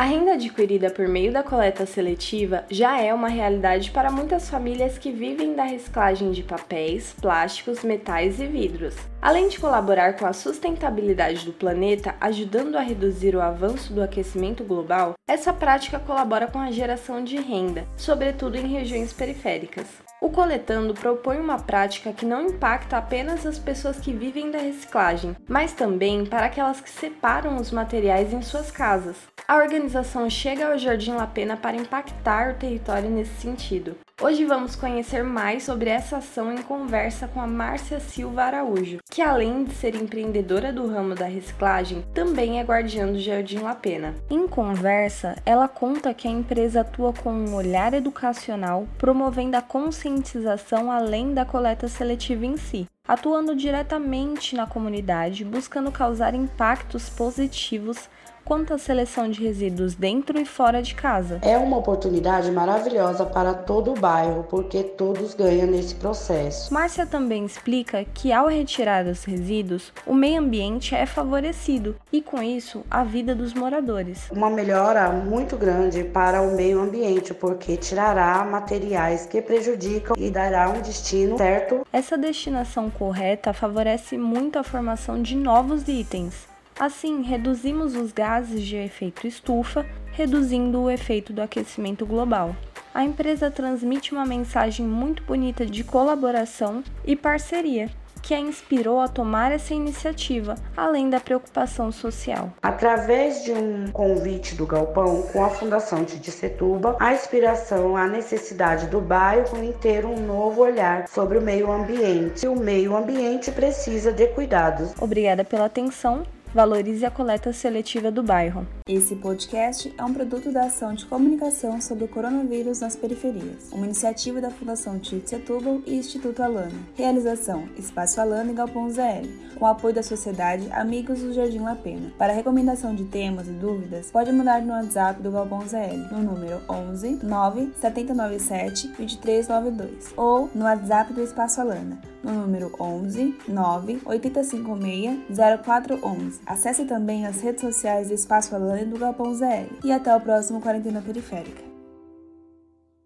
A renda adquirida por meio da coleta seletiva já é uma realidade para muitas famílias que vivem da reciclagem de papéis, plásticos, metais e vidros. Além de colaborar com a sustentabilidade do planeta, ajudando a reduzir o avanço do aquecimento global, essa prática colabora com a geração de renda, sobretudo em regiões periféricas. O Coletando propõe uma prática que não impacta apenas as pessoas que vivem da reciclagem, mas também para aquelas que separam os materiais em suas casas. A organização chega ao Jardim La Pena para impactar o território nesse sentido. Hoje vamos conhecer mais sobre essa ação em conversa com a Márcia Silva Araújo, que além de ser empreendedora do ramo da reciclagem, também é guardiã do Jardim La Pena. Em conversa, ela conta que a empresa atua com um olhar educacional, promovendo a conscientização além da coleta seletiva em si, atuando diretamente na comunidade, buscando causar impactos positivos quanto à seleção de resíduos dentro e fora de casa. É uma oportunidade maravilhosa para todo o bairro, porque todos ganham nesse processo. Márcia também explica que ao retirar os resíduos, o meio ambiente é favorecido e com isso a vida dos moradores. Uma melhora muito grande para o meio ambiente, porque tirará materiais que prejudicam e dará um destino certo. Essa destinação correta favorece muito a formação de novos itens Assim, reduzimos os gases de efeito estufa, reduzindo o efeito do aquecimento global. A empresa transmite uma mensagem muito bonita de colaboração e parceria, que a inspirou a tomar essa iniciativa, além da preocupação social. Através de um convite do Galpão com a Fundação Titi Setuba, a inspiração, a necessidade do bairro em ter um novo olhar sobre o meio ambiente. E o meio ambiente precisa de cuidados. Obrigada pela atenção valorize a coleta seletiva do bairro. Esse podcast é um produto da ação de comunicação sobre o coronavírus nas periferias, uma iniciativa da Fundação Tite Setúbal e Instituto Alana. Realização: Espaço Alana e Galpão ZL, com apoio da Sociedade Amigos do Jardim La Pena. Para recomendação de temas e dúvidas, pode mandar no WhatsApp do Galpão ZL, no número 11 9 797 2392, ou no WhatsApp do Espaço Alana, no número 11 9 856 0411. Acesse também as redes sociais do Espaço e do Galpão ZL. E até o próximo Quarentena Periférica.